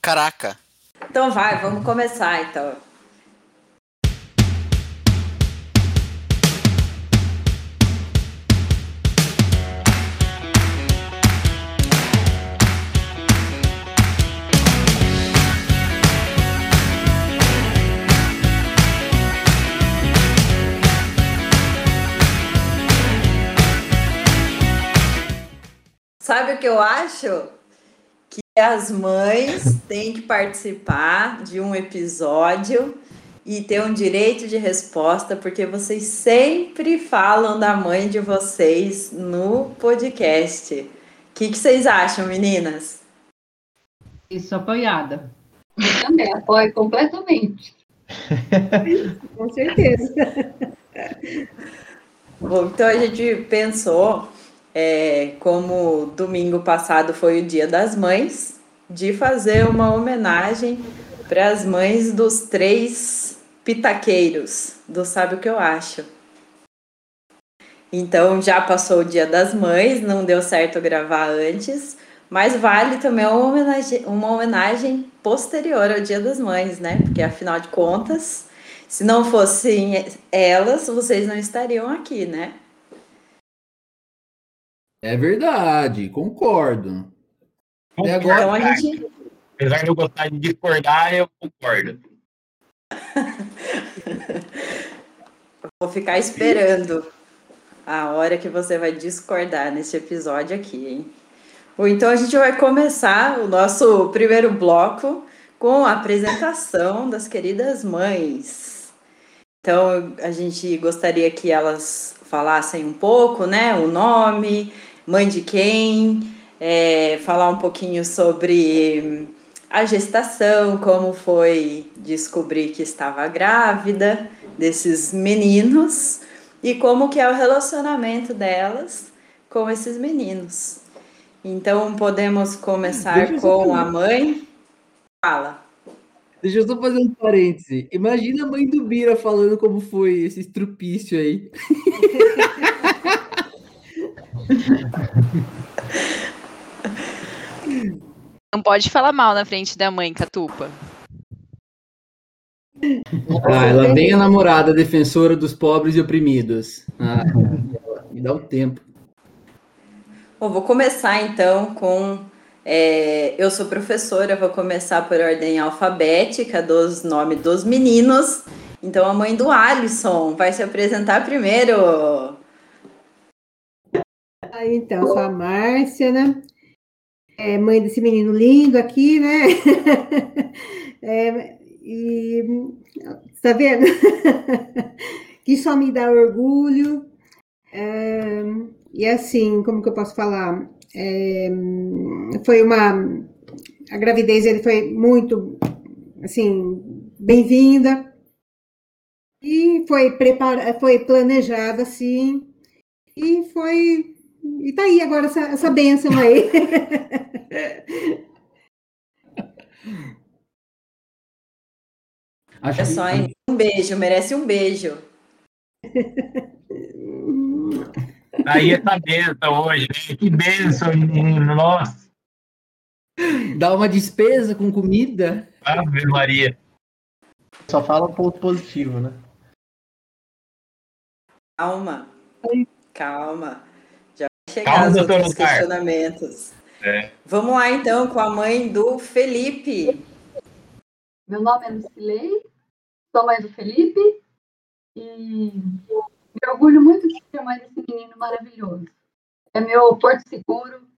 Caraca. Então vai, vamos começar então. Sabe o que eu acho? Que as mães têm que participar de um episódio e ter um direito de resposta, porque vocês sempre falam da mãe de vocês no podcast. O que, que vocês acham, meninas? Isso, apoiada. Eu também apoio completamente. Com certeza. Bom, então a gente pensou, é, como domingo passado foi o Dia das Mães, de fazer uma homenagem para as mães dos três pitaqueiros do Sabe o que eu acho. Então já passou o Dia das Mães, não deu certo gravar antes, mas vale também uma homenagem, uma homenagem posterior ao Dia das Mães, né? Porque afinal de contas, se não fossem elas, vocês não estariam aqui, né? É verdade, concordo. Então agora, a gente. Apesar de eu gostar de discordar, eu concordo. Vou ficar esperando a hora que você vai discordar nesse episódio aqui, hein? Ou então a gente vai começar o nosso primeiro bloco com a apresentação das queridas mães. Então a gente gostaria que elas falassem um pouco, né? O nome, mãe de quem, é, falar um pouquinho sobre a gestação, como foi descobrir que estava grávida desses meninos e como que é o relacionamento delas com esses meninos. Então podemos começar com a mãe. Fala. deixa eu só fazer um parêntese. Imagina a mãe do Bira falando como foi esse estrupício aí. Não pode falar mal na frente da mãe, Catupa. Ah, ela bem a namorada defensora dos pobres e oprimidos. Ah, me dá um tempo. Bom, vou começar então com. é, eu sou professora, vou começar por ordem alfabética dos nomes dos meninos. Então a mãe do Alisson vai se apresentar primeiro. Ah, então, sou a Márcia, né? É mãe desse menino lindo aqui, né? É, e tá vendo? que só me dá orgulho. É, e assim, como que eu posso falar? É, foi uma. A gravidez ele foi muito, assim, bem-vinda. E foi preparada, foi planejada, assim. E foi e tá aí agora essa, essa bênção aí. Acho É que- só hein? um beijo, merece um beijo. Aí essa benção hoje, né? Que benção, menino. Nossa, Dá uma despesa com comida. Ave Maria. Só fala um ponto positivo, né? Calma. Calma. Chegar Calma, os doutor outros Oscar. questionamentos. É. Vamos lá então com a mãe do Felipe. Meu nome é Lucilei, sou mãe do Felipe e me orgulho muito de ser mãe desse menino maravilhoso. É meu porto seguro,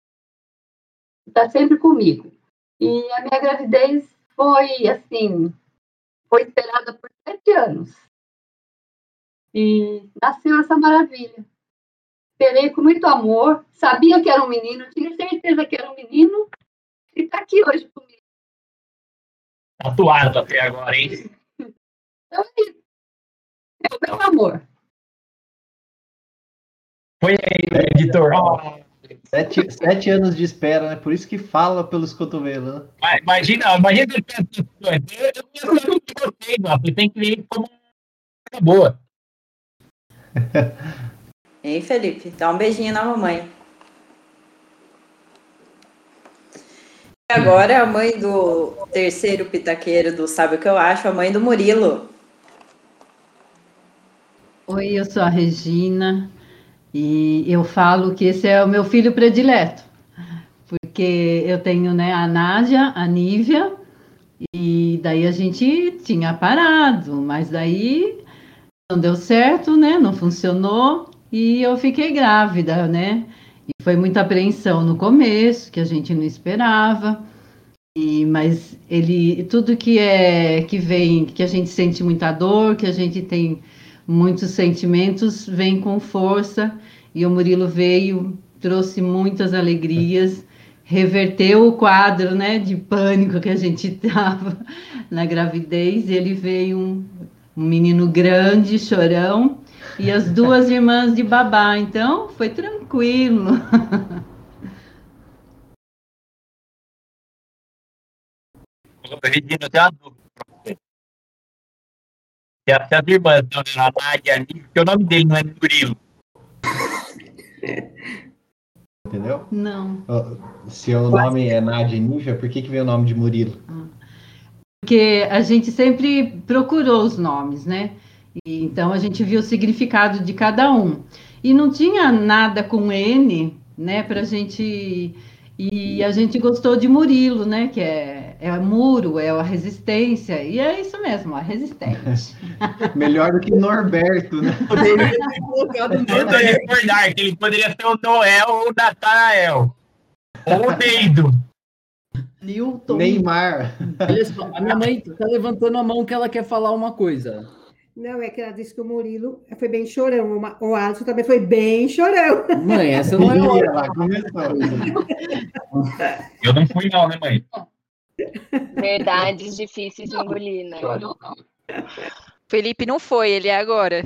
está sempre comigo. E a minha gravidez foi assim, foi esperada por sete anos. E nasceu essa maravilha. Esperei com muito amor, sabia que era um menino, tinha certeza que era um menino, e está aqui hoje comigo. Tatuado até agora, hein? Então, é isso. É o meu amor. Põe aí, editor. Ó, Sete, sete anos de espera, né? Por isso que fala pelos cotovelos, né? ma- imagina, imagina eu penso, eu que ó, porque tem cliente como uma boa. Hein, Felipe? Dá um beijinho na mamãe. Agora é a mãe do terceiro pitaqueiro do Sabe o que eu acho, a mãe do Murilo. Oi, eu sou a Regina e eu falo que esse é o meu filho predileto, porque eu tenho né, a Nádia, a Nívia, e daí a gente tinha parado, mas daí não deu certo, né? Não funcionou e eu fiquei grávida, né? E foi muita apreensão no começo, que a gente não esperava. E, mas ele, tudo que é que vem, que a gente sente muita dor, que a gente tem muitos sentimentos, vem com força. E o Murilo veio, trouxe muitas alegrias, reverteu o quadro, né, de pânico que a gente tava na gravidez. E ele veio um, um menino grande, chorão, e as duas irmãs de babá. Então, foi tranquilo. Regina, tenho uma dúvida. Se a- as irmãs estão na Nádia ali, porque o nome dele não é Murilo. Entendeu? Não. Se o nome é Nádia Nívia, por que, que veio o nome de Murilo? Porque a gente sempre procurou os nomes, né? E, então a gente viu o significado de cada um. E não tinha nada com N, né, pra gente. E a gente gostou de Murilo, né? Que é, é muro, é a resistência. E é isso mesmo, a resistente. Melhor do que Norberto, né? Poderia ter colocado Eu tô nome. recordar que ele poderia ser o Noel ou o Natanael. Ou o Neido. Newton. Neymar. Olha só, a minha mãe tá levantando a mão que ela quer falar uma coisa. Não, é que ela disse que o Murilo foi bem chorão. O Alisson também foi bem chorão. Mãe, essa não é a hora. Começou. Eu não fui não, né, mãe? Verdades difíceis de engolir, né? Felipe não foi, ele é agora.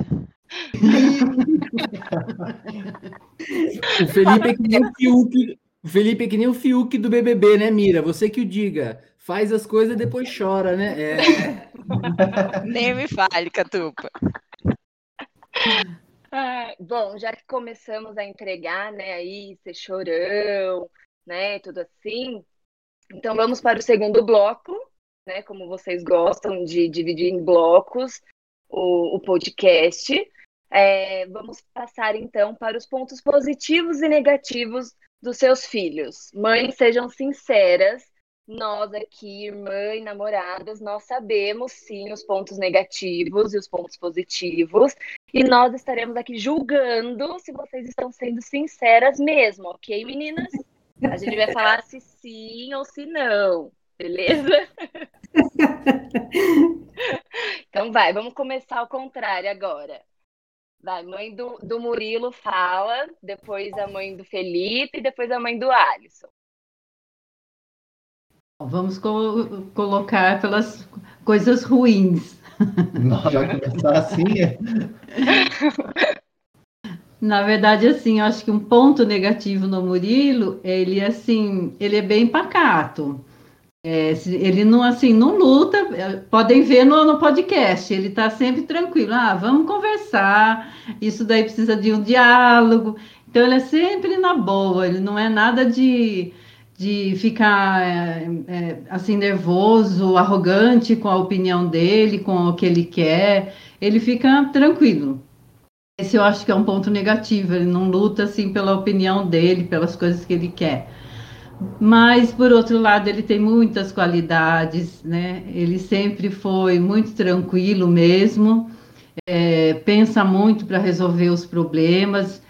O Felipe é que nem o Fiuk. O Felipe é que nem o Fiuk do BBB, né, Mira? Você que o diga. Faz as coisas e depois chora, né? É. Nem me fale, Catupa. Ah, bom, já que começamos a entregar, né, aí, ser chorão, né, tudo assim, então vamos para o segundo bloco, né, como vocês gostam de dividir em blocos o, o podcast. É, vamos passar então para os pontos positivos e negativos dos seus filhos. Mães, sejam sinceras. Nós aqui, irmã e namoradas, nós sabemos sim os pontos negativos e os pontos positivos. E nós estaremos aqui julgando se vocês estão sendo sinceras mesmo, ok, meninas? A gente vai falar se sim ou se não, beleza? Então vai, vamos começar ao contrário agora. Vai, mãe do, do Murilo fala, depois a mãe do Felipe, depois a mãe do Alisson. Vamos co- colocar pelas coisas ruins. Já começar assim. é- Na verdade, assim, eu acho que um ponto negativo no Murilo, ele assim, ele é bem pacato. É, ele não assim, não luta. é, Podem ver no, no podcast. Ele está sempre tranquilo. Ah, vamos conversar. Isso daí precisa de um diálogo. Então ele é sempre na boa. Ele não é nada de de ficar é, é, assim nervoso, arrogante com a opinião dele, com o que ele quer. Ele fica tranquilo. Esse eu acho que é um ponto negativo. Ele não luta assim pela opinião dele, pelas coisas que ele quer. Mas por outro lado, ele tem muitas qualidades, né? Ele sempre foi muito tranquilo mesmo. é, pensa muito para resolver os problemas.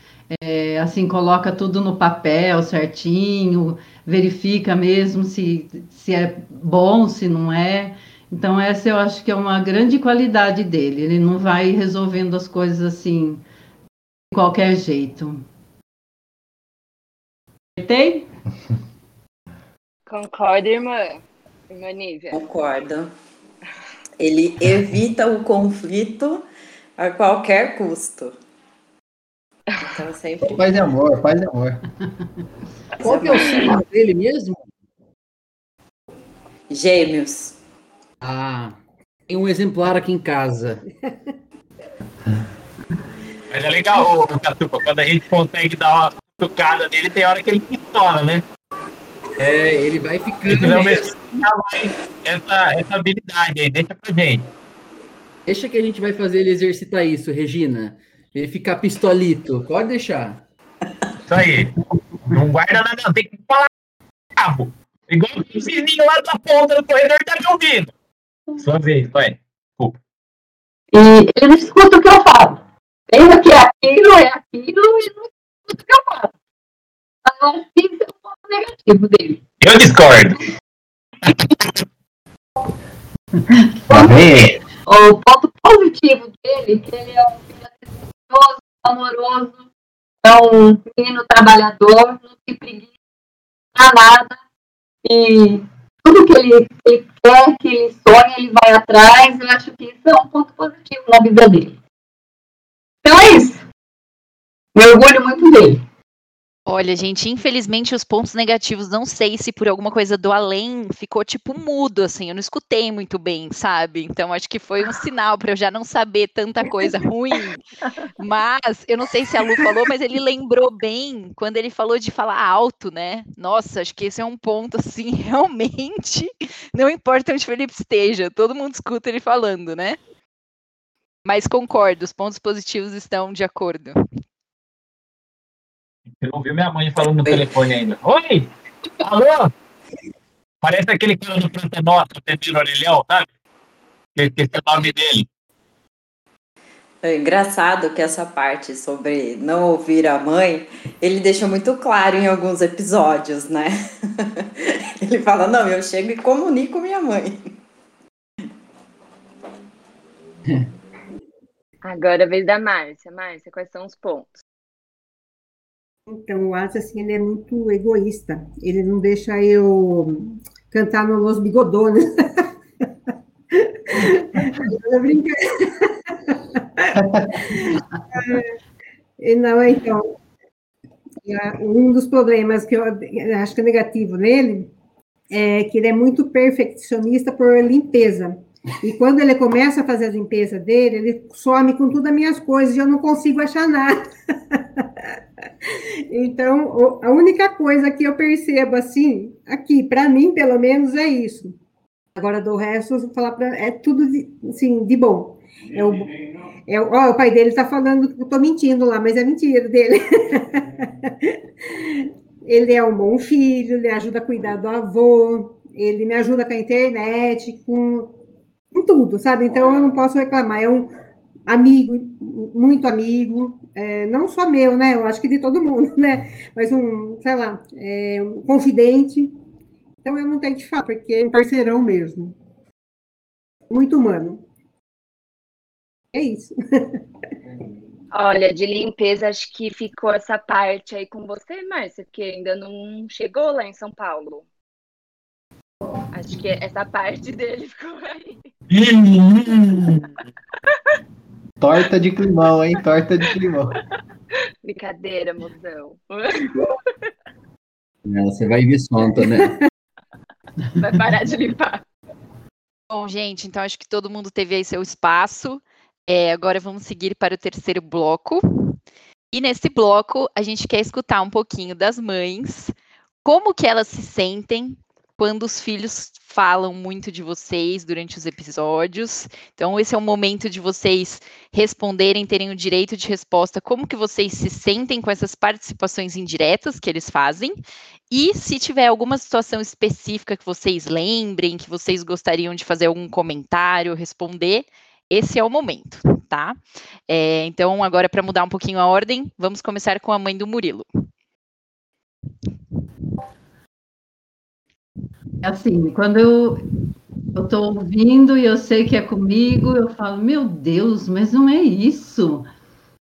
É, assim coloca tudo no papel certinho, verifica mesmo se, se é bom, se não é. Então, essa eu acho que é uma grande qualidade dele. Ele não vai resolvendo as coisas assim, de qualquer jeito. Acertei? Concorda, irmã? Irmã Nívia? Concordo. Ele evita o conflito a qualquer custo. Então, sempre. Paz e amor, paz e amor. Qual que é o signo dele mesmo? Gêmeos. Ah, tem um exemplar aqui em casa. Mas é legal, ô, Catupa, quando a gente consegue dar uma tocada nele, tem hora que ele pistola, né? É, ele vai ficando um mesmo. essa, essa habilidade aí, deixa pra gente. Deixa que a gente vai fazer ele exercitar isso, Regina. Ele ficar pistolito. Pode deixar. Isso aí. Não guarda nada, não. Tem que falar cabo. Igual o vizinho lá da ponta do corredor tá me ouvindo. Sua vez, vai. E ele não escuta o que eu falo. Pensa que é aquilo, é aquilo, e não escuta o que eu falo. Então, isso é um ponto negativo dele. Eu discordo. Tá vendo? O ponto positivo dele é que ele é um filho amoroso, é um menino trabalhador, não tem preguiça nada. E tudo que ele, ele quer, que ele sonha, ele vai atrás. Eu acho que isso é um ponto positivo na vida dele. Então é isso. Me orgulho muito dele. Olha, gente, infelizmente os pontos negativos, não sei se por alguma coisa do além ficou tipo mudo, assim, eu não escutei muito bem, sabe? Então acho que foi um sinal para eu já não saber tanta coisa ruim. Mas eu não sei se a Lu falou, mas ele lembrou bem quando ele falou de falar alto, né? Nossa, acho que esse é um ponto assim, realmente, não importa onde o Felipe esteja, todo mundo escuta ele falando, né? Mas concordo, os pontos positivos estão de acordo. Você não viu minha mãe falando no telefone ainda. Oi! Alô? Parece aquele cara do Planta Nossa, o orelhão, sabe? Que esqueci o nome dele. É engraçado que essa parte sobre não ouvir a mãe, ele deixa muito claro em alguns episódios, né? Ele fala: Não, eu chego e comunico minha mãe. Agora é a vez da Márcia. Márcia, quais são os pontos? Então, o Asa, assim, ele é muito egoísta. Ele não deixa eu cantar no Los Bigodones. Eu brinco. É, Não, então, é, um dos problemas que eu acho que é negativo nele é que ele é muito perfeccionista por limpeza. E quando ele começa a fazer a limpeza dele, ele some com todas as minhas coisas e eu não consigo achar nada. Então, a única coisa que eu percebo assim, aqui, para mim, pelo menos, é isso. Agora, do resto, vou falar pra, é tudo de, assim, de bom. É o, é, o pai dele está falando que eu estou mentindo lá, mas é mentira dele. ele é um bom filho, ele ajuda a cuidar do avô, ele me ajuda com a internet, com, com tudo, sabe? Então, eu não posso reclamar. É um amigo, muito amigo, é, não só meu, né? Eu acho que de todo mundo, né? Mas um, sei lá, é, um confidente. Então eu não tenho que falar, porque é um parceirão mesmo. Muito humano. É isso. Olha, de limpeza, acho que ficou essa parte aí com você, Márcia, porque ainda não chegou lá em São Paulo. Acho que essa parte dele ficou aí. Torta de climão, hein? Torta de climão. Brincadeira, mozão. Não, você vai ver sonta, né? Vai parar de limpar. Bom, gente, então acho que todo mundo teve aí seu espaço. É, agora vamos seguir para o terceiro bloco. E nesse bloco, a gente quer escutar um pouquinho das mães, como que elas se sentem quando os filhos falam muito de vocês durante os episódios. Então, esse é o momento de vocês responderem, terem o direito de resposta, como que vocês se sentem com essas participações indiretas que eles fazem. E se tiver alguma situação específica que vocês lembrem, que vocês gostariam de fazer algum comentário, responder, esse é o momento, tá? É, então, agora, para mudar um pouquinho a ordem, vamos começar com a mãe do Murilo. Assim, quando eu eu tô ouvindo e eu sei que é comigo, eu falo, meu Deus, mas não é isso.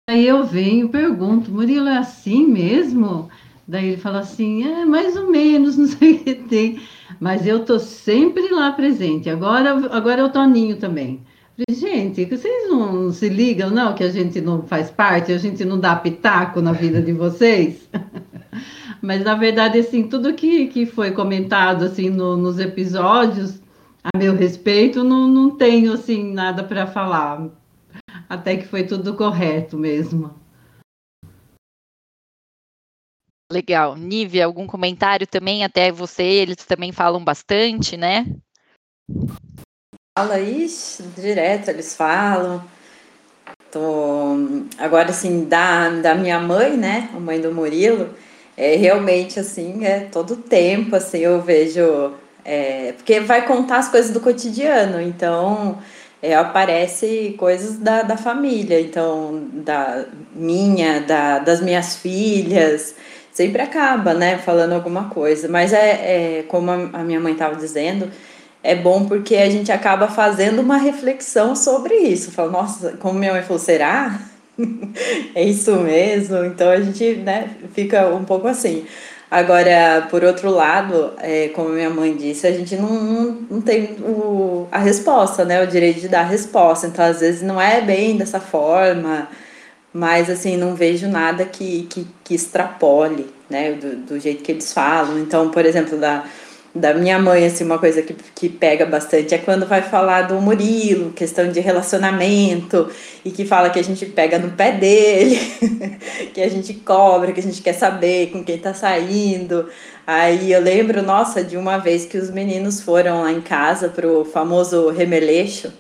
Aí eu venho e pergunto, Murilo, é assim mesmo? Daí ele fala assim, é mais ou menos, não sei o que tem. Mas eu tô sempre lá presente. Agora, agora é o Toninho também. Falei, Gente, vocês não se ligam, não, que a gente não faz parte, a gente não dá pitaco na vida de vocês? Mas, na verdade, assim, tudo que, que foi comentado, assim, no- nos episódios, a meu respeito, não, não tenho, assim, nada para falar. Até que foi tudo correto mesmo. Legal. Nívia, algum comentário também? Até você, eles também falam bastante, né? Fala, ixi, direto eles falam. Tô... Agora, assim, da, da minha mãe, né, a mãe do Murilo, é realmente, assim, é todo tempo, assim, eu vejo... É, porque vai contar as coisas do cotidiano, então é, aparece coisas da, da família, então, da minha, da, das minhas filhas, sempre acaba, né, falando alguma coisa. Mas é, é como a minha mãe estava dizendo, é bom porque a gente acaba fazendo uma reflexão sobre isso. Fala, nossa, como minha mãe falou, será? é isso mesmo? Então a gente né, fica um pouco assim. Agora, por outro lado, é, como minha mãe disse, a gente não, não, não tem o, a resposta, né? O direito de dar a resposta. Então, às vezes, não é bem dessa forma, mas, assim, não vejo nada que, que, que extrapole, né? Do, do jeito que eles falam. Então, por exemplo, da da minha mãe, assim, uma coisa que, que pega bastante é quando vai falar do Murilo, questão de relacionamento, e que fala que a gente pega no pé dele, que a gente cobra, que a gente quer saber com quem tá saindo. Aí eu lembro, nossa, de uma vez que os meninos foram lá em casa pro famoso remeleixo,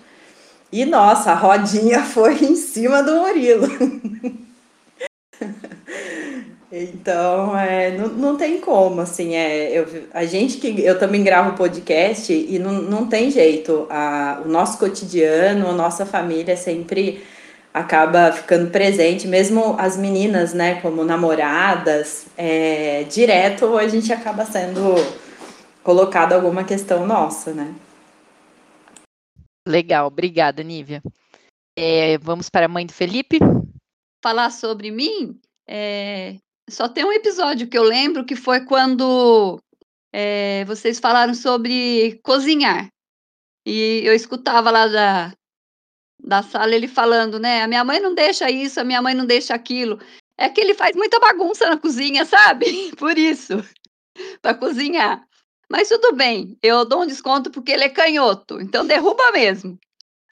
e nossa, a rodinha foi em cima do Murilo. Então, é, não, não tem como, assim, é, eu, a gente que eu também gravo podcast e não, não tem jeito, a, o nosso cotidiano, a nossa família sempre acaba ficando presente, mesmo as meninas, né, como namoradas, é, direto a gente acaba sendo colocado alguma questão nossa, né? Legal, obrigada, Nívia. É, vamos para a mãe do Felipe? Falar sobre mim, é, só tem um episódio que eu lembro que foi quando é, vocês falaram sobre cozinhar. E eu escutava lá da, da sala ele falando, né? A minha mãe não deixa isso, a minha mãe não deixa aquilo. É que ele faz muita bagunça na cozinha, sabe? Por isso, para cozinhar. Mas tudo bem, eu dou um desconto porque ele é canhoto, então derruba mesmo.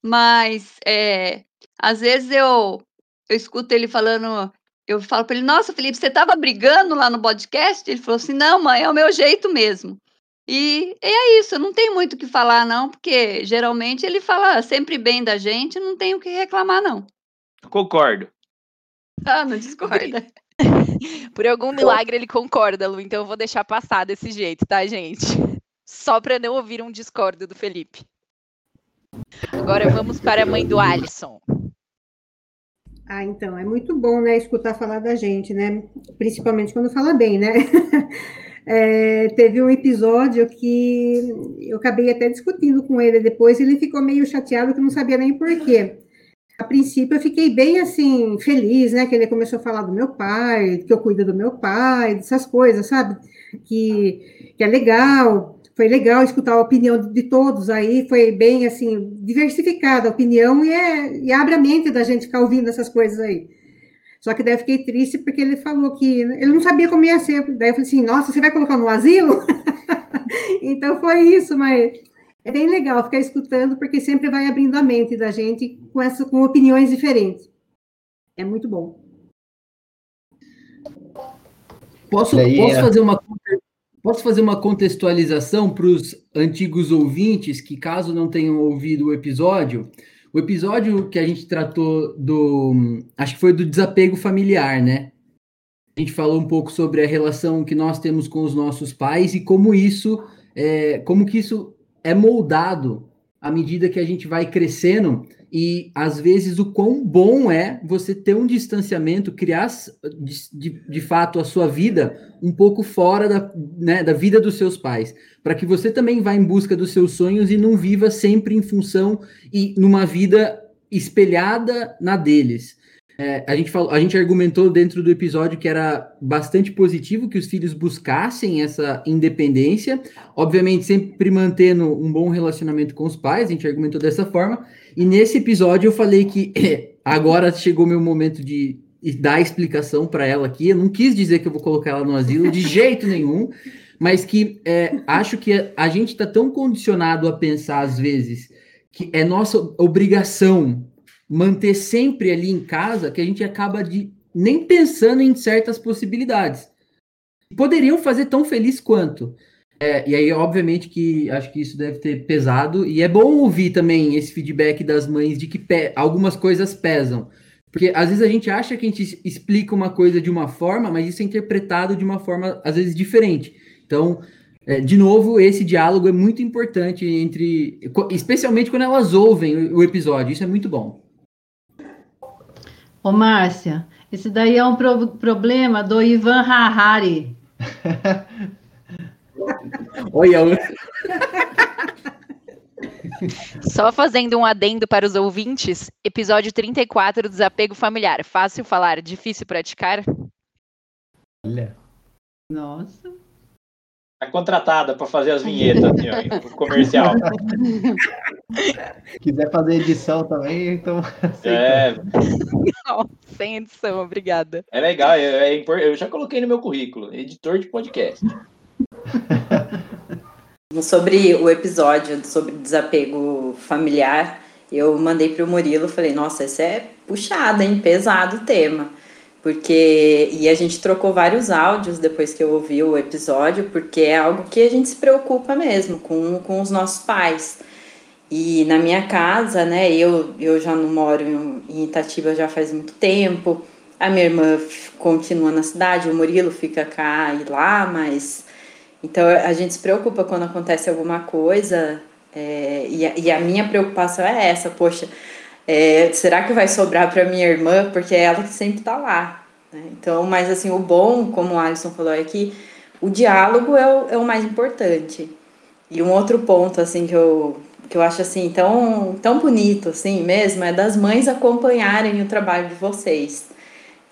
Mas é, às vezes eu, eu escuto ele falando eu falo para ele, nossa, Felipe, você estava brigando lá no podcast? Ele falou assim, não, mãe, é o meu jeito mesmo. E, e é isso, eu não tenho muito o que falar, não, porque geralmente ele fala sempre bem da gente, não tenho o que reclamar, não. Concordo. Ah, não discorda. Por algum milagre ele concorda, Lu, então eu vou deixar passar desse jeito, tá, gente? Só para não ouvir um discórdio do Felipe. Agora vamos para a mãe do Alisson. Ah, então, é muito bom, né, escutar falar da gente, né? Principalmente quando fala bem, né? É, teve um episódio que eu acabei até discutindo com ele depois, ele ficou meio chateado que não sabia nem porquê. A princípio eu fiquei bem assim, feliz, né? Que ele começou a falar do meu pai, que eu cuido do meu pai, dessas coisas, sabe? Que, que é legal foi legal escutar a opinião de todos aí, foi bem, assim, diversificada a opinião e, é, e abre a mente da gente ficar ouvindo essas coisas aí. Só que daí eu fiquei triste porque ele falou que ele não sabia como ia ser. Daí eu falei assim, nossa, você vai colocar no asilo? então foi isso, mas é bem legal ficar escutando, porque sempre vai abrindo a mente da gente com, essa, com opiniões diferentes. É muito bom. Posso, posso fazer uma Posso fazer uma contextualização para os antigos ouvintes que, caso não tenham ouvido o episódio, o episódio que a gente tratou do. Acho que foi do desapego familiar, né? A gente falou um pouco sobre a relação que nós temos com os nossos pais e como isso, é, como que isso é moldado à medida que a gente vai crescendo e às vezes o quão bom é você ter um distanciamento, criar de, de, de fato a sua vida um pouco fora da, né, da vida dos seus pais, para que você também vá em busca dos seus sonhos e não viva sempre em função e numa vida espelhada na deles. É, a, gente falou, a gente argumentou dentro do episódio que era bastante positivo que os filhos buscassem essa independência, obviamente sempre mantendo um bom relacionamento com os pais, a gente argumentou dessa forma, e nesse episódio eu falei que agora chegou meu momento de dar explicação para ela aqui, eu não quis dizer que eu vou colocar ela no asilo de jeito nenhum, mas que é, acho que a gente está tão condicionado a pensar às vezes que é nossa obrigação manter sempre ali em casa que a gente acaba de nem pensando em certas possibilidades. poderiam fazer tão feliz quanto. É, e aí, obviamente, que acho que isso deve ter pesado, e é bom ouvir também esse feedback das mães de que algumas coisas pesam. Porque às vezes a gente acha que a gente explica uma coisa de uma forma, mas isso é interpretado de uma forma, às vezes, diferente. Então, é, de novo, esse diálogo é muito importante entre. Especialmente quando elas ouvem o episódio. Isso é muito bom. Ô, Márcia, esse daí é um pro problema do Ivan Harari. Olha. Só fazendo um adendo para os ouvintes, episódio 34, desapego familiar. Fácil falar, difícil praticar? Olha. Nossa. Tá contratada para fazer as vinhetas, assim, ó, comercial. Quiser fazer edição também, então. É. Não, sem edição, obrigada. É legal, é, é, eu já coloquei no meu currículo, editor de podcast. sobre o episódio sobre desapego familiar, eu mandei para o Murilo, falei, nossa, esse é puxado, hein? Pesado o tema. Porque, e a gente trocou vários áudios depois que eu ouvi o episódio, porque é algo que a gente se preocupa mesmo com, com os nossos pais. E na minha casa, né, eu, eu já não moro em Itatiba já faz muito tempo, a minha irmã continua na cidade, o Murilo fica cá e lá, mas então a gente se preocupa quando acontece alguma coisa, é, e, a, e, a, minha preocupação é essa, poxa, é, será que vai sobrar para minha irmã? Porque é ela que sempre está lá. Né? Então, mas assim, o bom, como o Alisson falou aqui, o diálogo é o, é o mais importante. E um outro ponto, assim, que eu, que eu acho, assim, tão, tão bonito, assim, mesmo, é das mães acompanharem o trabalho de vocês.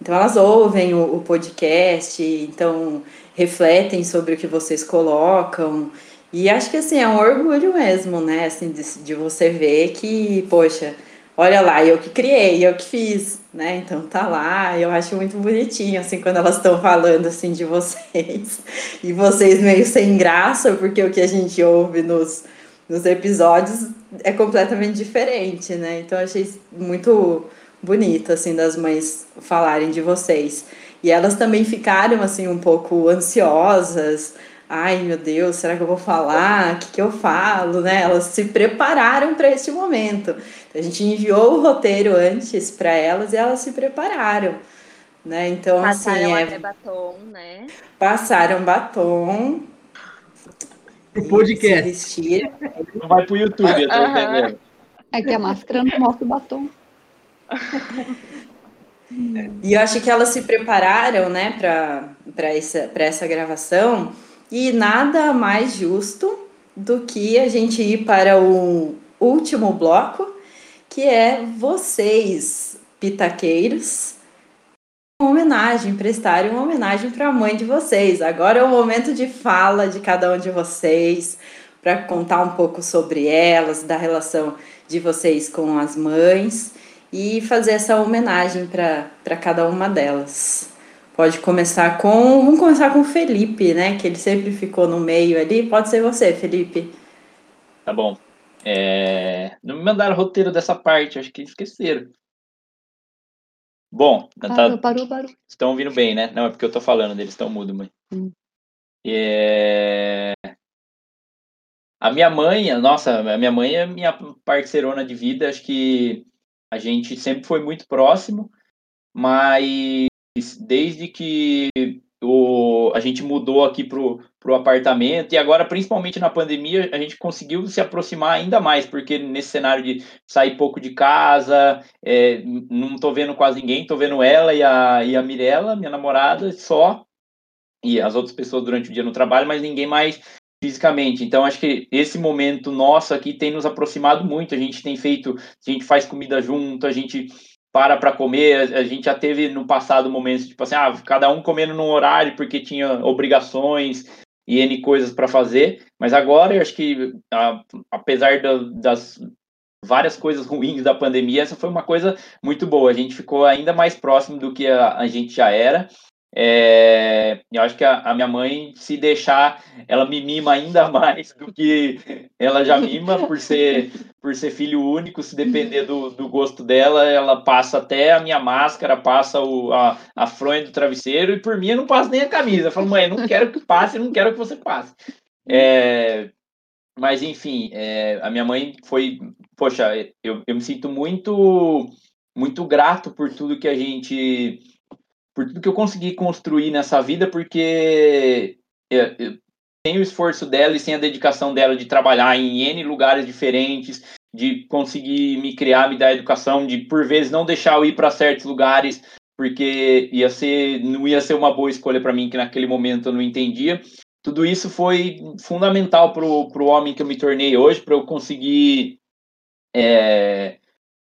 Então, elas ouvem o, o podcast, então refletem sobre o que vocês colocam. E acho que assim, é um orgulho mesmo, né? Assim, de, de você ver que, poxa, olha lá, eu que criei, eu que fiz, né? Então tá lá, eu acho muito bonitinho, assim, quando elas estão falando, assim, de vocês. E vocês meio sem graça, porque o que a gente ouve nos, nos episódios é completamente diferente, né? Então achei muito bonito, assim, das mães falarem de vocês. E elas também ficaram assim um pouco ansiosas. Ai, meu Deus, será que eu vou falar? O que, que eu falo, né? Elas se prepararam para este momento. A gente enviou o roteiro antes para elas e elas se prepararam, né? Então passaram assim, é... batom, né? Passaram batom. O podcast. Não vai pro YouTube, eu tô entendendo. É que a máscara não mostra o batom. E eu acho que elas se prepararam, né, para essa, essa gravação, e nada mais justo do que a gente ir para o último bloco, que é vocês, pitaqueiros, uma homenagem, prestarem uma homenagem para a mãe de vocês. Agora é o momento de fala de cada um de vocês, para contar um pouco sobre elas, da relação de vocês com as mães e fazer essa homenagem para cada uma delas. Pode começar com. Vamos começar com o Felipe, né? Que ele sempre ficou no meio ali. Pode ser você, Felipe. Tá bom. É... Não me mandaram roteiro dessa parte, acho que esqueceram. Bom, parou, tá... parou, parou. Estão ouvindo bem, né? Não, é porque eu tô falando, eles estão mudos, mãe. Hum. É... A minha mãe, nossa, a minha mãe é minha parceirona de vida, acho que a gente sempre foi muito próximo, mas desde que o, a gente mudou aqui para o apartamento, e agora, principalmente na pandemia, a gente conseguiu se aproximar ainda mais, porque nesse cenário de sair pouco de casa, é, não estou vendo quase ninguém, estou vendo ela e a, e a Mirella, minha namorada, só, e as outras pessoas durante o dia no trabalho, mas ninguém mais fisicamente. Então, acho que esse momento nosso aqui tem nos aproximado muito. A gente tem feito, a gente faz comida junto, a gente para para comer. A gente já teve no passado momentos tipo assim, ah, cada um comendo num horário porque tinha obrigações e N coisas para fazer. Mas agora eu acho que, apesar das várias coisas ruins da pandemia, essa foi uma coisa muito boa. A gente ficou ainda mais próximo do que a, a gente já era. É, eu acho que a, a, minha mãe, se deixar, ela me mima ainda mais do que ela já mima, por ser, por ser filho único. Se depender do, do gosto dela, ela passa até a minha máscara, passa o, a, a fronha do travesseiro, e por mim eu não passo nem a camisa. Eu falo, mãe, eu não quero que passe, não quero que você passe. É, mas, enfim, é, a minha mãe foi. Poxa, eu, eu me sinto muito, muito grato por tudo que a gente por tudo que eu consegui construir nessa vida, porque eu, sem o esforço dela e sem a dedicação dela de trabalhar em N lugares diferentes, de conseguir me criar, me dar educação, de por vezes não deixar eu ir para certos lugares, porque ia ser, não ia ser uma boa escolha para mim, que naquele momento eu não entendia. Tudo isso foi fundamental para o homem que eu me tornei hoje, para eu conseguir é,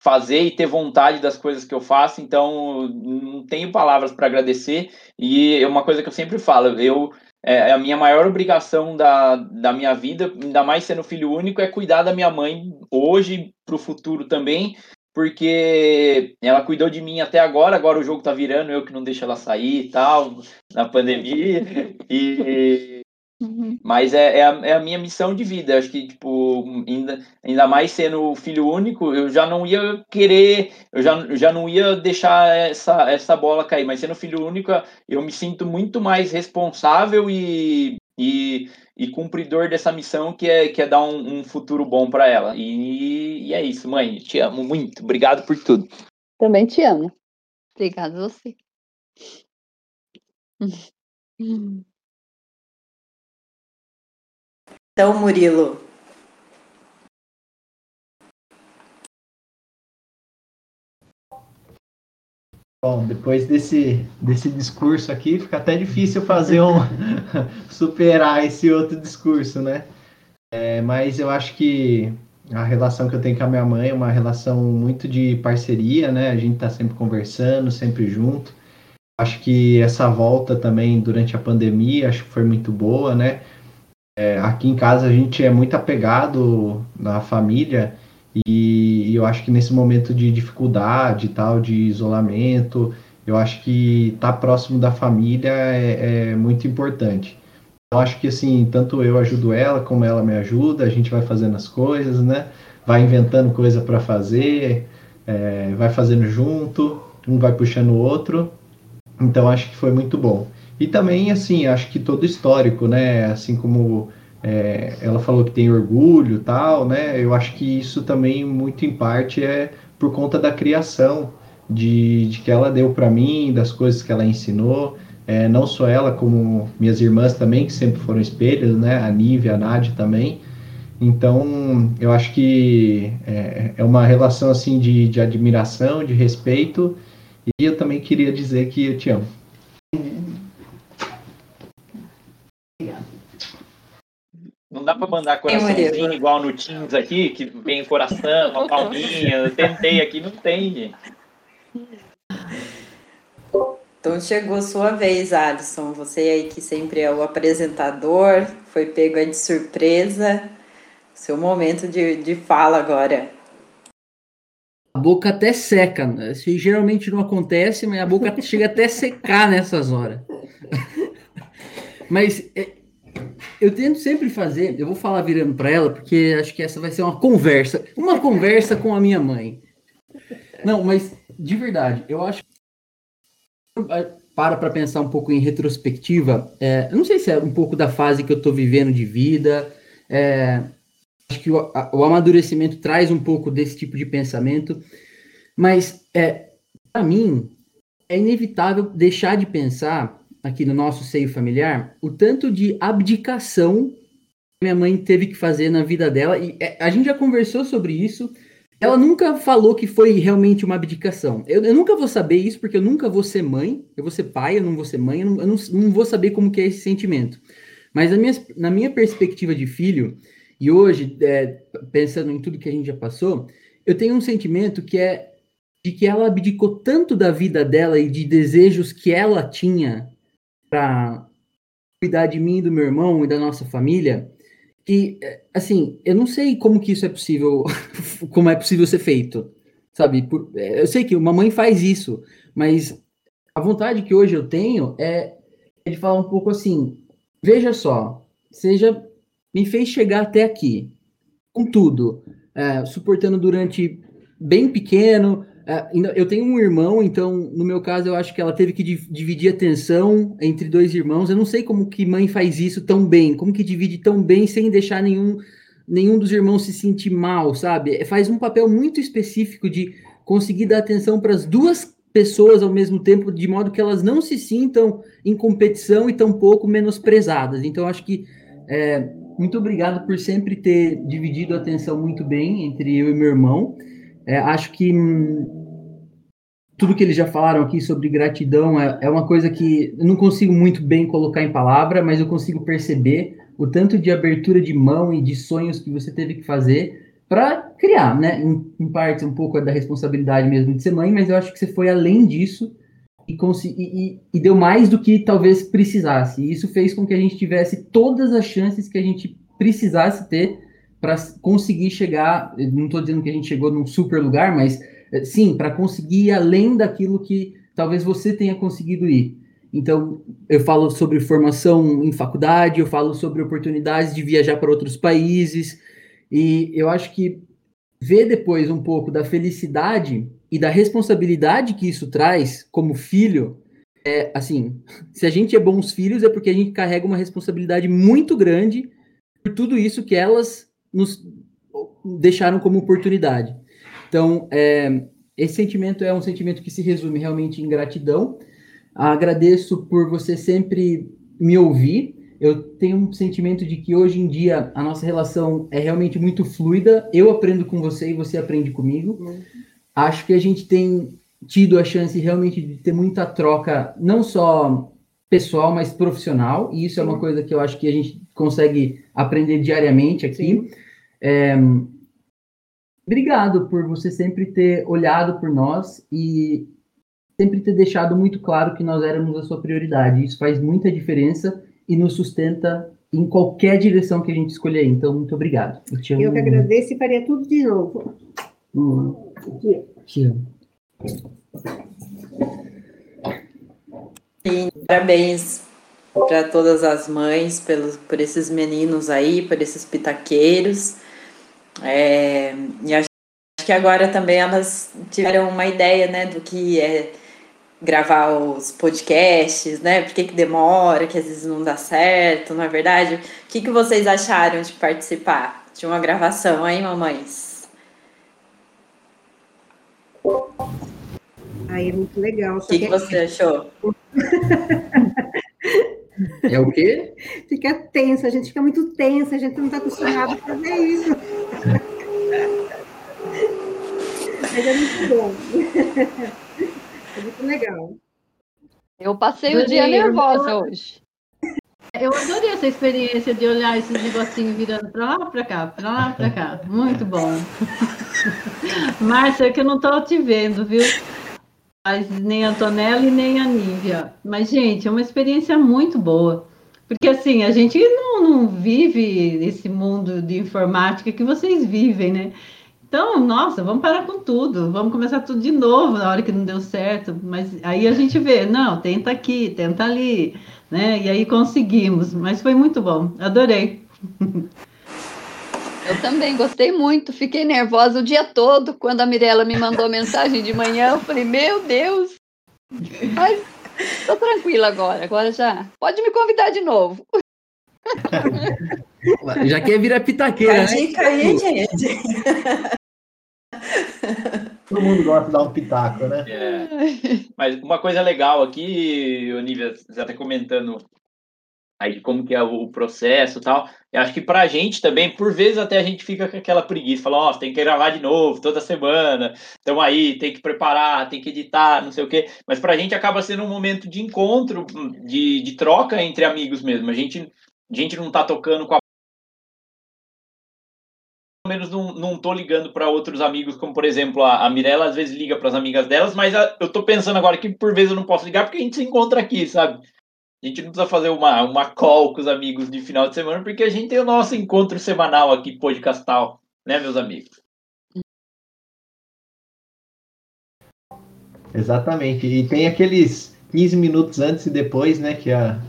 fazer e ter vontade das coisas que eu faço, então não tenho palavras para agradecer. E é uma coisa que eu sempre falo, eu é, a minha maior obrigação da, da minha vida, ainda mais sendo filho único, é cuidar da minha mãe hoje para o futuro também, porque ela cuidou de mim até agora, agora o jogo tá virando, eu que não deixo ela sair e tal, na pandemia, e, Uhum. Mas é, é a, é, a, minha missão de vida. Acho que, tipo, ainda, ainda mais sendo filho único, eu já não ia querer, eu já, já não ia deixar essa, essa bola cair. Mas sendo filho único, eu me sinto muito mais responsável e, e, e cumpridor dessa missão que é, que é dar um, um futuro bom para ela. E, e é isso, mãe. Te amo muito. Obrigado por tudo. Também te amo. Obrigado a você. Então, Murilo. Bom, depois desse, desse discurso aqui, fica até difícil fazer um superar esse outro discurso, né? É, mas eu acho que a relação que eu tenho com a minha mãe é uma relação muito de parceria, né? A gente tá sempre conversando, sempre junto. Acho que essa volta também durante a pandemia, acho que foi muito boa, né? É, aqui em casa a gente é muito apegado na família e, e eu acho que nesse momento de dificuldade tal, de isolamento, eu acho que estar tá próximo da família é, é muito importante. Eu acho que assim, tanto eu ajudo ela como ela me ajuda, a gente vai fazendo as coisas, né? Vai inventando coisa para fazer, é, vai fazendo junto, um vai puxando o outro. Então acho que foi muito bom. E também, assim, acho que todo histórico, né? Assim como é, ela falou que tem orgulho tal, né? Eu acho que isso também, muito em parte, é por conta da criação de, de que ela deu para mim, das coisas que ela ensinou. É, não só ela, como minhas irmãs também, que sempre foram espelhos, né? A Nive, a Nádia também. Então, eu acho que é, é uma relação, assim, de, de admiração, de respeito. E eu também queria dizer que eu te amo. Não dá para mandar coraçãozinho igual no Teams aqui, que vem coração, uma palminha. Eu tentei aqui, não tem, gente. Então chegou sua vez, Alisson. Você aí que sempre é o apresentador, foi pego de surpresa. Seu momento de, de fala agora. A boca até seca. Né? Isso geralmente não acontece, mas a boca chega até secar nessas horas. mas é, eu tento sempre fazer, eu vou falar virando para ela, porque acho que essa vai ser uma conversa, uma conversa com a minha mãe. Não, mas de verdade, eu acho para para pensar um pouco em retrospectiva, é, eu não sei se é um pouco da fase que eu estou vivendo de vida, é, acho que o, a, o, amadurecimento traz um pouco desse tipo de pensamento, mas é, para mim é inevitável deixar de pensar aqui no nosso seio familiar o tanto de abdicação que minha mãe teve que fazer na vida dela. E é, a gente já conversou sobre isso. Ela nunca falou que foi realmente uma abdicação. Eu, eu, nunca vou saber isso, porque eu nunca vou ser mãe. Eu vou ser pai, eu não vou ser mãe. Eu não, eu não, não vou saber como que é esse sentimento. Mas na minha, na minha perspectiva de filho, e hoje, é, pensando em tudo que a gente já passou, eu tenho um sentimento que é de que ela abdicou tanto da vida dela e de desejos que ela tinha para cuidar de mim, do meu irmão e da nossa família, que, assim, eu não sei como que isso é possível, como é possível ser feito, sabe? Por, eu sei que uma mãe faz isso, mas a vontade que hoje eu tenho é, é de falar um pouco assim, veja só, seja me fez chegar até aqui, com tudo, é, suportando durante bem pequeno. É, eu tenho um irmão, então no meu caso eu acho que ela teve que dividir atenção entre dois irmãos. Eu não sei como que mãe faz isso tão bem, como que divide tão bem sem deixar nenhum nenhum dos irmãos se sentir mal, sabe? É, faz um papel muito específico de conseguir dar atenção para as duas pessoas ao mesmo tempo, de modo que elas não se sintam em competição e tampouco menosprezadas. Então, acho que é, muito obrigado por sempre ter dividido a atenção muito bem entre eu e meu irmão. É, acho que tudo que eles já falaram aqui sobre gratidão é, é uma coisa que eu não consigo muito bem colocar em palavra, mas eu consigo perceber o tanto de abertura de mão e de sonhos que você teve que fazer para criar, né? Em, em, parte, um pouco é da responsabilidade mesmo de ser mãe, mas eu acho que você foi além disso e, e, e, deu mais do que talvez precisasse. E isso fez com que a gente tivesse todas as chances que a gente precisasse ter para conseguir chegar. Não estou dizendo que a gente chegou num super lugar, mas eh, sim, para conseguir ir além daquilo que talvez você tenha conseguido ir. Então, eu falo sobre formação em faculdade, eu falo sobre oportunidades de viajar para outros países, e eu acho que ver depois um pouco da felicidade e da responsabilidade que isso traz como filho, é assim, se a gente é bons filhos é porque a gente carrega uma responsabilidade muito grande por tudo isso que elas nos deixaram como oportunidade. Então, é, esse sentimento é um sentimento que se resume realmente em gratidão. Agradeço por você sempre me ouvir. Eu tenho um sentimento de que hoje em dia a nossa relação é realmente muito fluida. Eu aprendo com você e você aprende comigo. Uhum acho que a gente tem tido a chance realmente de ter muita troca, não só pessoal, mas profissional, e isso é uma coisa que eu acho que a gente consegue aprender diariamente aqui. É, obrigado por você sempre ter olhado por nós e sempre ter deixado muito claro que nós éramos a sua prioridade. Isso faz muita diferença e nos sustenta em qualquer direção que a gente escolher. Então, muito obrigado. Eu, eu que agradeço e faria tudo de novo. Hum. Aqui. Sim, parabéns para todas as mães pelos, por esses meninos aí, por esses pitaqueiros. É, e acho que agora também elas tiveram uma ideia né, do que é gravar os podcasts, né? Por que, que demora, que às vezes não dá certo, não é verdade? O que, que vocês acharam de participar de uma gravação aí, mamães? Aí é muito legal. O que, que, você achou? É o quê? Fica tenso, a gente fica muito tensa, a gente não está acostumado a fazer isso. Mas é muito bom. É muito legal. Eu passei o dia nervosa hoje. Eu adorei essa experiência de olhar esses negocinhos virando para lá, para cá, para lá, para cá. Muito bom. Márcia, que eu não estou te vendo, viu? Mas nem a Antonella e nem a Nívia. Mas, gente, é uma experiência muito boa. Porque, assim, a gente não, não vive esse mundo de informática que vocês vivem, né? Então, nossa, vamos parar com tudo, vamos começar tudo de novo na hora que não deu certo. Mas aí a gente vê, não, tenta aqui, tenta ali né? E aí conseguimos, mas foi muito bom, adorei. Eu também gostei muito, fiquei nervosa o dia todo quando a Mirella me mandou mensagem de manhã. Eu falei, meu Deus, mas tô tranquila agora, agora já pode me convidar de novo. Já quer virar pitaqueira, né? Dica aí, gente. Todo mundo gosta de dar um pitaco, né? É. Mas uma coisa legal aqui, Olivia, você está comentando aí como que é o processo e tal. Eu acho que pra gente também, por vezes até a gente fica com aquela preguiça, fala, ó, oh, tem que gravar de novo toda semana, então aí, tem que preparar, tem que editar, não sei o quê. Mas pra gente acaba sendo um momento de encontro, de, de troca entre amigos mesmo. A gente, a gente não tá tocando com a menos não, não tô ligando para outros amigos, como por exemplo a, a Mirella às vezes liga para as amigas delas, mas a, eu tô pensando agora que por vezes eu não posso ligar porque a gente se encontra aqui, sabe? A gente não precisa fazer uma, uma call com os amigos de final de semana porque a gente tem o nosso encontro semanal aqui, podcastal, né, meus amigos? Exatamente. E tem aqueles 15 minutos antes e depois, né? Que, a,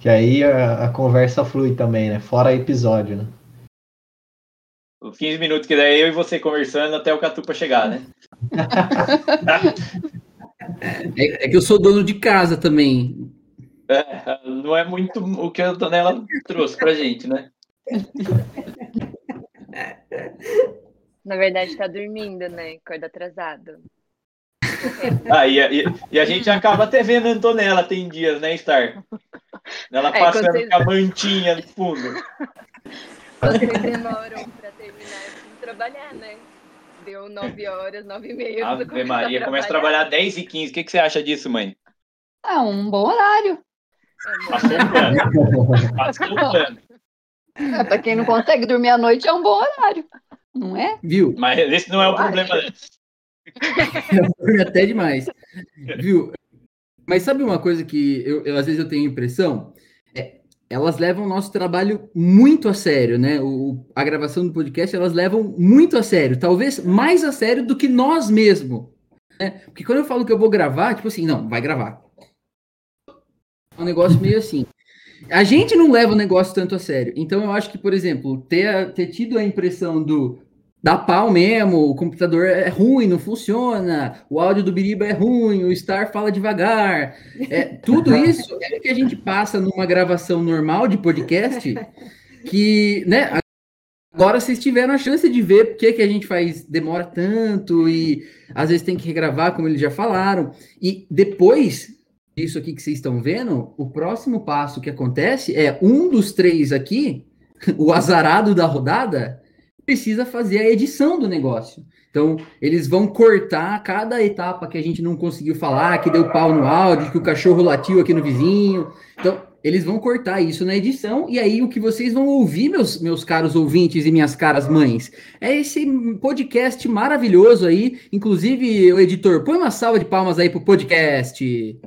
que aí a, a conversa flui também, né? Fora episódio, né? 15 minutos que daí eu e você conversando até o Catupa chegar, né? é, é, que eu sou dono de casa também. É, não é muito o que a Antonella trouxe pra gente, né? Na verdade, tá dormindo, né? Acorda atrasado. Ah, e, e, e, a gente acaba até vendo a Antonella, tem dias, né, Star? Ela é, passando vocês... com a mantinha no fundo. Vocês demoram pra terminar de trabalhar, né? Deu nove horas, nove e meia. Ave Maria, a começa a trabalhar 10 e 15. O que, que você acha disso, mãe? É um bom horário. Passou um plano. Passou um plano. É, para quem não consegue dormir à noite, é um bom horário. Não é? Viu? Mas esse não é o problema. É até demais. Viu? Mas sabe uma coisa que eu, eu às vezes eu tenho impressão? Elas levam o nosso trabalho muito a sério, né? O, a gravação do podcast elas levam muito a sério, talvez mais a sério do que nós mesmos. Né? Porque quando eu falo que eu vou gravar, tipo assim, não, vai gravar. É um negócio meio assim. A gente não leva o negócio tanto a sério. Então eu acho que, por exemplo, ter, ter tido a impressão do dá pau mesmo, o computador é ruim, não funciona, o áudio do Biriba é ruim, o Star fala devagar. É, tudo isso é o que a gente passa numa gravação normal de podcast, que, né, agora vocês tiveram a chance de ver por que, que a gente faz, demora tanto e às vezes tem que regravar, como eles já falaram. E depois disso aqui que vocês estão vendo, o próximo passo que acontece é um dos três aqui, o azarado da rodada, precisa fazer a edição do negócio. Então, eles vão cortar cada etapa que a gente não conseguiu falar, que deu pau no áudio, que o cachorro latiu aqui no vizinho. Então, eles vão cortar isso na edição, e aí o que vocês vão ouvir, meus, meus caros ouvintes e minhas caras mães, é esse podcast maravilhoso aí. Inclusive, o editor, põe uma salva de palmas aí pro podcast.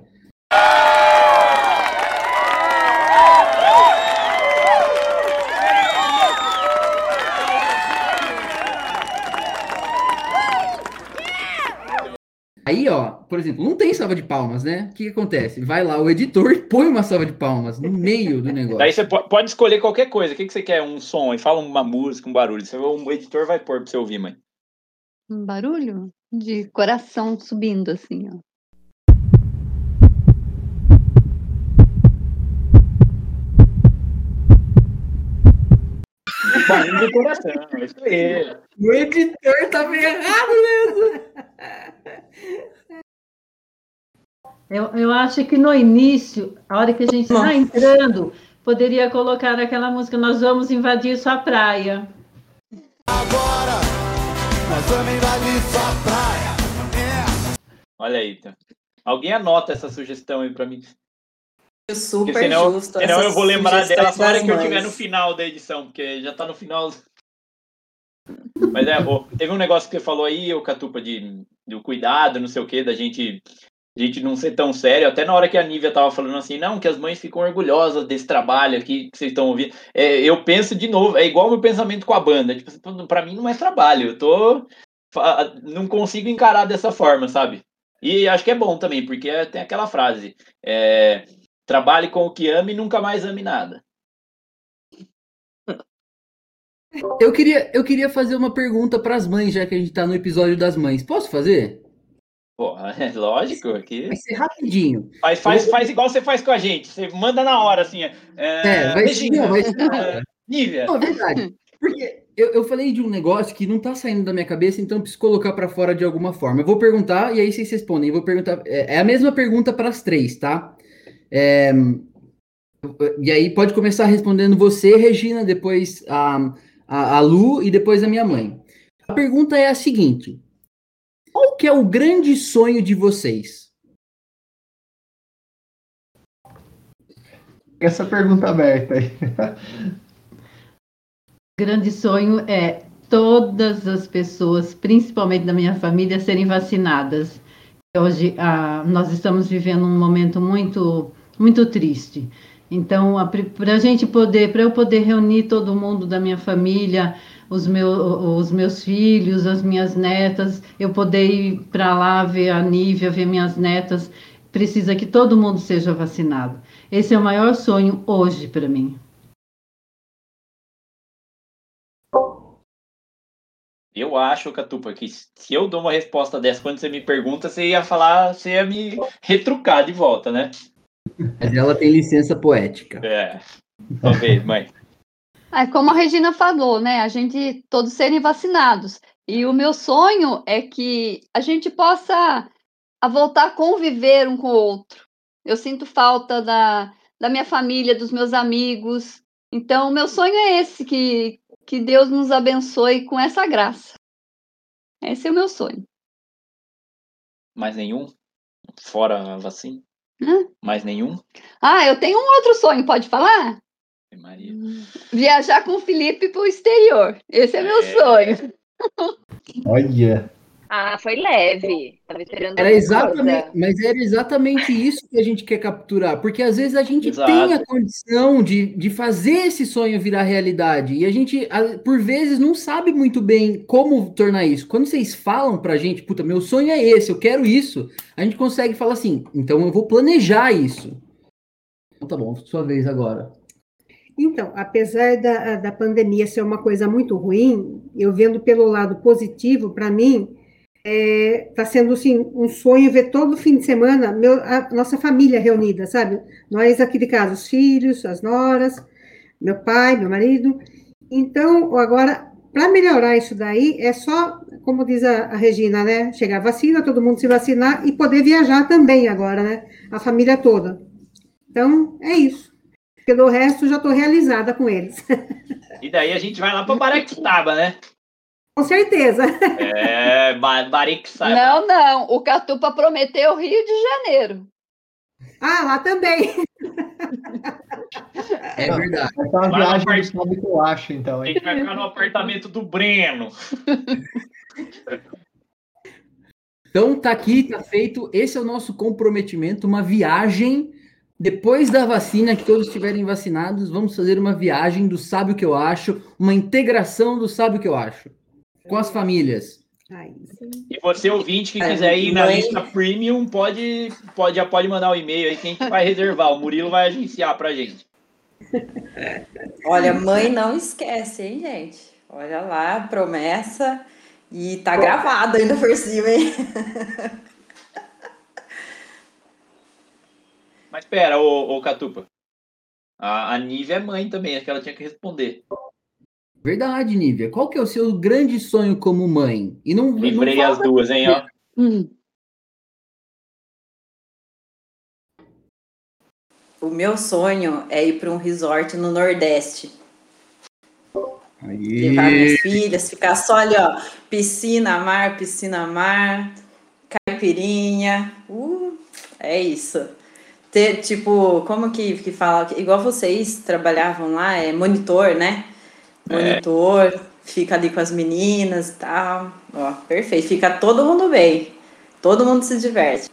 Aí, ó, por exemplo, não tem salva de palmas, né? O que, que, acontece? Vai lá o editor e põe uma salva de palmas no meio do negócio. Daí você pode escolher qualquer coisa. O que, que você quer? Um som e fala uma música, um barulho. O editor vai pôr pra você ouvir, mãe. Um barulho de coração subindo, assim, ó. Barulho de coração, isso aí. O editor tá meio errado mesmo. Eu, eu acho que no início, a hora que a gente está entrando, poderia colocar aquela música Nós vamos invadir sua praia. Agora, nós vamos invadir sua praia. É. Olha aí, então. Alguém anota essa sugestão aí para mim. Super porque senão, justo. Senão eu vou lembrar dela na hora que eu estiver no final da edição, porque já está no final. Mas é, bom. Teve um negócio que você falou aí, o Catupa, de, de cuidado, não sei o que, da gente, gente não ser tão sério. Até na hora que a Nívia tava falando assim, não, que as mães ficam orgulhosas desse trabalho aqui que vocês estão ouvindo. É, eu penso de novo, é igual o meu pensamento com a banda. Tipo, pra mim não é trabalho, eu tô. Não consigo encarar dessa forma, sabe? E acho que é bom também, porque tem aquela frase: é, trabalhe com o que ame e nunca mais ame nada. Eu queria, eu queria fazer uma pergunta para as mães, já que a gente está no episódio das mães. Posso fazer? Porra, é lógico. Aqui... Vai ser rapidinho. Faz, faz, faz igual você faz com a gente. Você manda na hora, assim. É, é vai ser. Não, vai ser é, Nívia. Não, é verdade. Porque eu, eu falei de um negócio que não está saindo da minha cabeça, então preciso colocar para fora de alguma forma. Eu vou perguntar e aí vocês respondem. Eu vou perguntar. É, é a mesma pergunta para as três, tá? É, e aí pode começar respondendo você, Regina, depois a a, a Lu e depois a minha mãe. A pergunta é a seguinte: qual que é o grande sonho de vocês? Essa pergunta aberta aí. grande sonho é todas as pessoas, principalmente da minha família, serem vacinadas. Hoje ah, nós estamos vivendo um momento muito, muito triste. Então, para a gente poder, para eu poder reunir todo mundo da minha família, os, meu, os meus filhos, as minhas netas, eu poder ir para lá ver a Nívia, ver minhas netas, precisa que todo mundo seja vacinado. Esse é o maior sonho hoje para mim. Eu acho, Catupa, que se eu dou uma resposta dessa quando você me pergunta, você ia falar, você ia me retrucar de volta, né? Mas ela tem licença poética. É. Talvez, mãe. É, como a Regina falou, né? A gente todos serem vacinados. E o meu sonho é que a gente possa voltar a conviver um com o outro. Eu sinto falta da, da minha família, dos meus amigos. Então, o meu sonho é esse, que, que Deus nos abençoe com essa graça. Esse é o meu sonho. Mais nenhum? Fora a vacina? Hã? Mais nenhum? Ah, eu tenho um outro sonho, pode falar? Maria. Viajar com o Felipe para o exterior. Esse é meu É. sonho. Olha. Ah, foi leve. Tava esperando Era exatamente, coisa. mas era exatamente isso que a gente quer capturar, porque às vezes a gente Exato. tem a condição de, de fazer esse sonho virar realidade, e a gente, por vezes, não sabe muito bem como tornar isso. Quando vocês falam pra gente, puta, meu sonho é esse, eu quero isso, a gente consegue falar assim, então eu vou planejar isso. Então tá bom, sua vez agora. Então, apesar da, da pandemia ser uma coisa muito ruim, eu vendo pelo lado positivo, para mim, está sendo assim, um sonho ver todo fim de semana meu- a nossa família reunida, sabe? Nós aqui de casa, os filhos, as noras, meu pai, meu marido. Então, agora, para melhorar isso daí, é só, como diz a, a Regina, né? Chegar a vacina, todo mundo se vacinar e poder viajar também agora, né? A família toda. Então, é isso. Pelo resto, já estou realizada com eles. E daí a gente vai lá para Baraquitaba, né? Com certeza. É, ba Baraquitaba. Não, não. O Catupa prometeu Rio de Janeiro. Ah, lá também. É verdade. Ser uma Vai viagem pai. do que eu acho, então, A hein? gente vai ficar no apartamento do Breno. Então tá aqui, tá feito. Esse é o nosso comprometimento, uma viagem. Depois da vacina, que todos estiverem vacinados, vamos fazer uma viagem do Sabe o que eu acho, uma integração do Sabe o que eu acho com as famílias. Ai, E você, ouvinte, que É, quiser ir na mãe- lista premium, pode, pode, já pode mandar o e-mail aí que a gente vai reservar. O Murilo vai agenciar pra gente. Olha, mãe não esquece, hein, gente? Olha lá, promessa. E tá gravado ainda por cima, hein? Mas pera, ô, ô Catupa. A, a Nívia é mãe também, acho que ela tinha que responder. Verdade, Nívia. Qual que é o seu grande sonho como mãe? E não, não Livrei fala as duas, hein, ó. Hum. O meu sonho é ir para um resort no Nordeste. Levar minhas filhas, ficar só ali, ó. Piscina, mar, piscina, mar, caipirinha. Uh, é isso. Ter, tipo, como que, que fala? Igual vocês trabalhavam lá, é monitor, né? Monitor, fica ali com as meninas e tal. Ó, perfeito. Fica todo mundo bem. Todo mundo se diverte.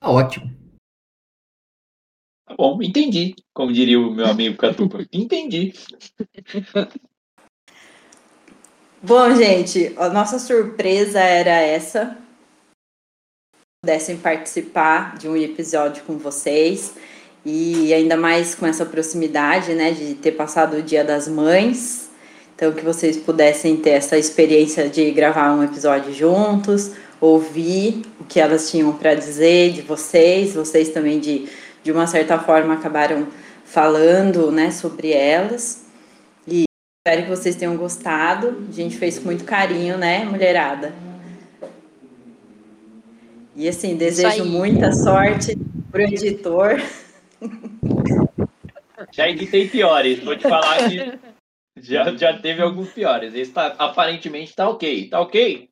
Tá ótimo. Tá bom, entendi. Como diria o meu amigo Catupa. Entendi. Bom, gente, a nossa surpresa era essa. Pudessem participar de um episódio com vocês. E ainda mais com essa proximidade, né, de ter passado o Dia das Mães. Então, que vocês pudessem ter essa experiência de gravar um episódio juntos, ouvir o que elas tinham para dizer de vocês, vocês também, de, de uma certa forma, acabaram falando, né, sobre elas. Espero que vocês tenham gostado. A gente fez com muito carinho, né, mulherada? E assim, desejo muita sorte pro editor. Já editei piores. Vou te falar que já, já teve alguns piores. Esse tá, aparentemente tá ok. Tá ok?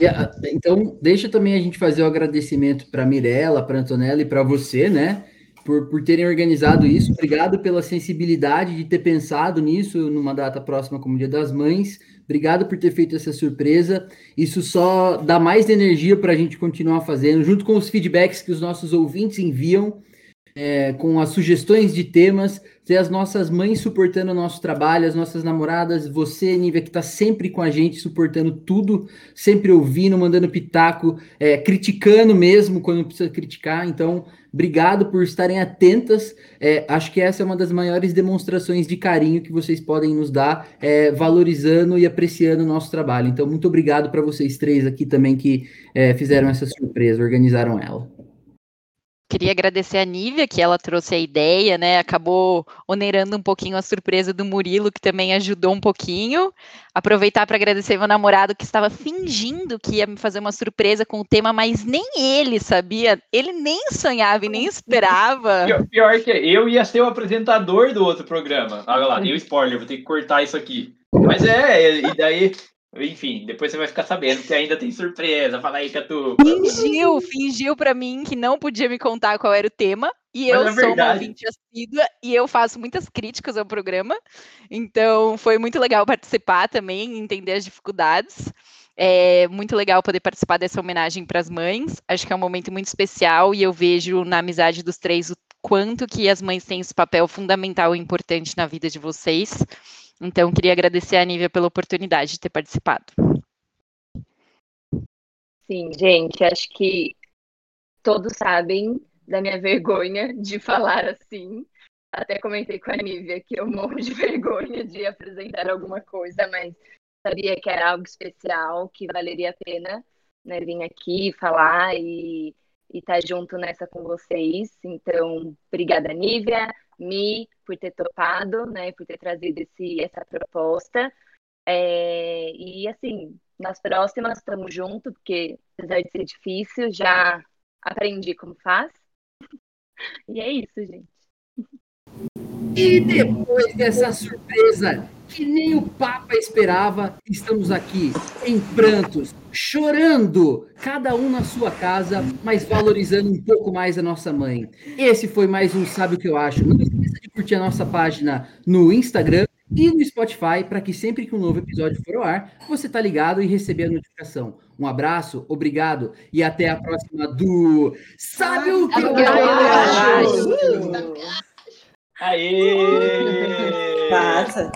E, a- Então, deixa também a gente fazer o agradecimento para Mirella, para Antonella e para você, né? Por, por terem organizado isso. Obrigado pela sensibilidade de ter pensado nisso numa data próxima como Dia das Mães. Obrigado por ter feito essa surpresa. Isso só dá mais energia para a gente continuar fazendo, junto com os feedbacks que os nossos ouvintes enviam. É, com as sugestões de temas, ter as nossas mães suportando o nosso trabalho, as nossas namoradas, você, Nívia, que está sempre com a gente, suportando tudo, sempre ouvindo, mandando pitaco, é, criticando mesmo quando precisa criticar. Então, obrigado por estarem atentas. É, acho que essa é uma das maiores demonstrações de carinho que vocês podem nos dar, é, valorizando e apreciando o nosso trabalho. Então, muito obrigado para vocês três aqui também que é, fizeram essa surpresa, organizaram ela. Queria agradecer a Nívia, que ela trouxe a ideia, né? Acabou onerando um pouquinho a surpresa do Murilo, que também ajudou um pouquinho. Aproveitar para agradecer meu namorado, que estava fingindo que ia me fazer uma surpresa com o tema, mas nem ele sabia. Ele nem sonhava e nem esperava. Pior, pior que eu ia ser o apresentador do outro programa. Olha lá, deu spoiler, vou ter que cortar isso aqui. Mas é, e daí enfim, depois você vai ficar sabendo que ainda tem surpresa. Fala aí, Catu. Fingiu, fingiu para mim que não podia me contar qual era o tema. E Mas eu é sou verdade. uma ouvinte assídua e eu faço muitas críticas ao programa. Então foi muito legal participar também, entender as dificuldades. É muito legal poder participar dessa homenagem para as mães. Acho que é um momento muito especial e eu vejo na amizade dos três o quanto que as mães têm esse papel fundamental e importante na vida de vocês. Então, queria agradecer a Nívia pela oportunidade de ter participado. Sim, gente, acho que todos sabem da minha vergonha de falar assim. Até comentei com a Nívia que eu morro de vergonha de apresentar alguma coisa, mas sabia que era algo especial, que valeria a pena né, vir aqui falar e estar tá junto nessa com vocês. Então, obrigada, Nívia. Mi por ter topado, né, por ter trazido esse, essa proposta. É, e assim, nas próximas estamos juntos, porque apesar de ser difícil, já aprendi como faz. E é isso, gente. E depois dessa surpresa que nem o Papa esperava, estamos aqui em prantos, chorando, cada um na sua casa, mas valorizando um pouco mais a nossa mãe. Esse foi mais um Sabe o que eu acho. Não esqueça de curtir a nossa página no Instagram e no Spotify para que sempre que um novo episódio for ao ar, você tá ligado e receber a notificação. Um abraço, obrigado e até a próxima do Sabe o que eu acho? Aê! Passa.